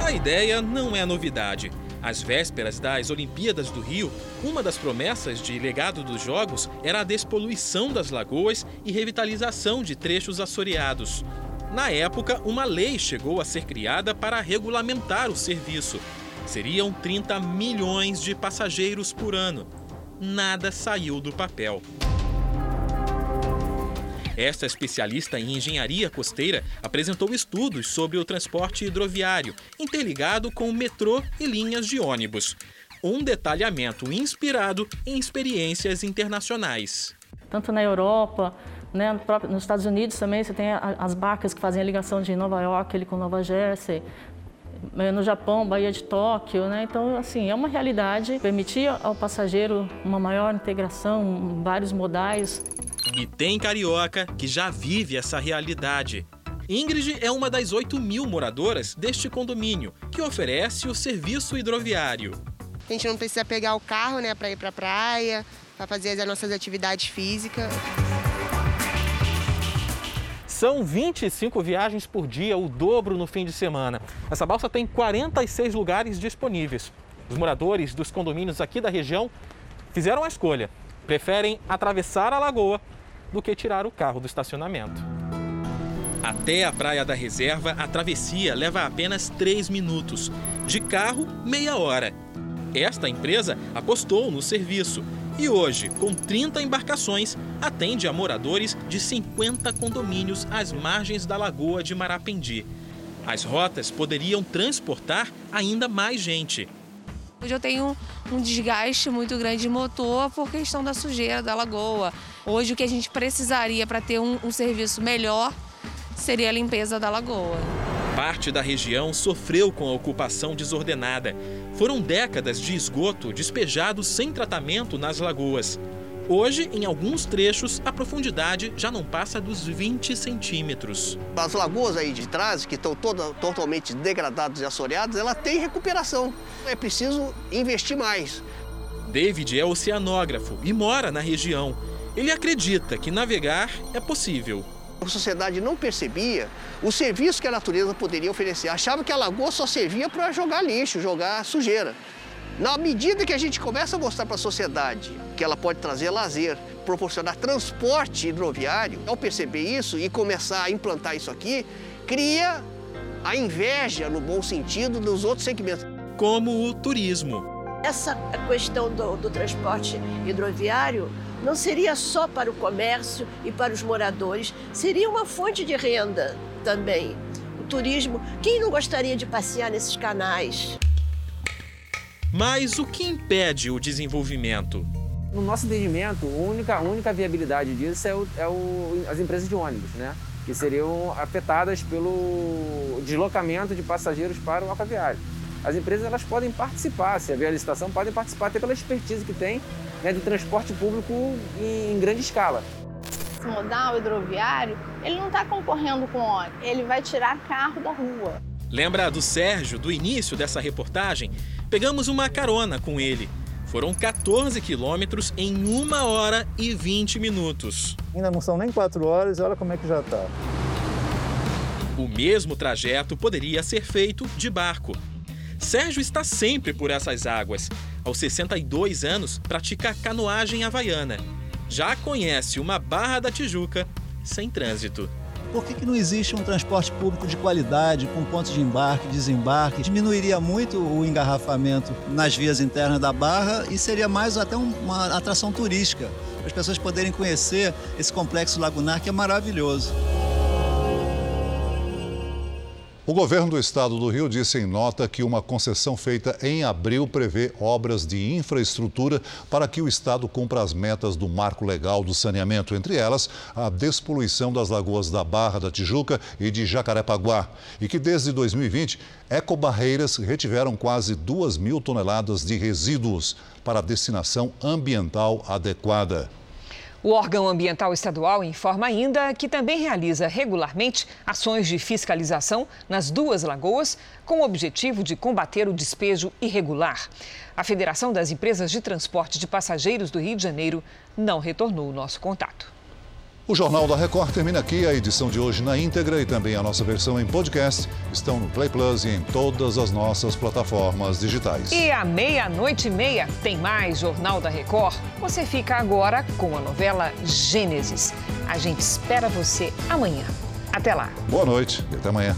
A ideia não é novidade. Às vésperas das Olimpíadas do Rio, uma das promessas de legado dos Jogos era a despoluição das lagoas e revitalização de trechos assoreados. Na época, uma lei chegou a ser criada para regulamentar o serviço. Seriam 30 milhões de passageiros por ano. Nada saiu do papel. Esta especialista em engenharia costeira apresentou estudos sobre o transporte hidroviário, interligado com metrô e linhas de ônibus. Um detalhamento inspirado em experiências internacionais. Tanto na Europa, né, nos Estados Unidos também, você tem as barcas que fazem a ligação de Nova York ele com Nova Jersey. Eh, no Japão, Bahia de Tóquio, né? Então, assim, é uma realidade permitir ao passageiro uma maior integração, vários modais. E tem carioca que já vive essa realidade. Ingrid é uma das 8 mil moradoras deste condomínio, que oferece o serviço hidroviário. A gente não precisa pegar o carro né, para ir para a praia, para fazer as nossas atividades físicas. São 25 viagens por dia, o dobro no fim de semana. Essa balsa tem 46 lugares disponíveis. Os moradores dos condomínios aqui da região fizeram a escolha. Preferem atravessar a lagoa do que tirar o carro do estacionamento. Até a Praia da Reserva, a travessia leva apenas 3 minutos. De carro, meia hora. Esta empresa apostou no serviço e hoje, com 30 embarcações, atende a moradores de 50 condomínios às margens da Lagoa de Marapendi. As rotas poderiam transportar ainda mais gente. Hoje eu tenho um desgaste muito grande de motor por questão da sujeira da lagoa. Hoje o que a gente precisaria para ter um, um serviço melhor seria a limpeza da lagoa. Parte da região sofreu com a ocupação desordenada. Foram décadas de esgoto despejado sem tratamento nas lagoas. Hoje, em alguns trechos, a profundidade já não passa dos 20 centímetros. As lagoas aí de trás, que estão toda, totalmente degradadas e assoreadas, ela tem recuperação. É preciso investir mais. David é oceanógrafo e mora na região. Ele acredita que navegar é possível. A sociedade não percebia o serviço que a natureza poderia oferecer. Achava que a lagoa só servia para jogar lixo, jogar sujeira. Na medida que a gente começa a mostrar para a sociedade que ela pode trazer lazer, proporcionar transporte hidroviário, ao perceber isso e começar a implantar isso aqui, cria a inveja, no bom sentido, dos outros segmentos. Como o turismo. Essa questão do, do transporte hidroviário não seria só para o comércio e para os moradores, seria uma fonte de renda também. O turismo, quem não gostaria de passear nesses canais? Mas o que impede o desenvolvimento? No nosso entendimento, a única, a única viabilidade disso é, o, é o, as empresas de ônibus, né? que seriam afetadas pelo deslocamento de passageiros para o aquaviário. As empresas elas podem participar, se haver a licitação, podem participar até pela expertise que tem né, de transporte público em, em grande escala. Esse modal hidroviário, ele não está concorrendo com ônibus, ele vai tirar carro da rua. Lembra do Sérgio, do início dessa reportagem? Pegamos uma carona com ele. Foram 14 quilômetros em 1 hora e 20 minutos. Ainda não são nem 4 horas, olha como é que já está. O mesmo trajeto poderia ser feito de barco. Sérgio está sempre por essas águas. Aos 62 anos, pratica canoagem havaiana. Já conhece uma Barra da Tijuca sem trânsito por que, que não existe um transporte público de qualidade, com pontos de embarque, desembarque? Diminuiria muito o engarrafamento nas vias internas da Barra e seria mais até uma atração turística, para as pessoas poderem conhecer esse complexo lagunar que é maravilhoso. O governo do estado do Rio disse em nota que uma concessão feita em abril prevê obras de infraestrutura para que o estado cumpra as metas do marco legal do saneamento, entre elas a despoluição das lagoas da Barra da Tijuca e de Jacarepaguá, e que desde 2020 ecobarreiras retiveram quase 2 mil toneladas de resíduos para destinação ambiental adequada. O órgão ambiental estadual informa ainda que também realiza regularmente ações de fiscalização nas duas lagoas, com o objetivo de combater o despejo irregular. A Federação das Empresas de Transporte de Passageiros do Rio de Janeiro não retornou o nosso contato. O Jornal da Record termina aqui. A edição de hoje na íntegra e também a nossa versão em podcast estão no Play Plus e em todas as nossas plataformas digitais. E à meia-noite e meia tem mais Jornal da Record. Você fica agora com a novela Gênesis. A gente espera você amanhã. Até lá. Boa noite e até amanhã.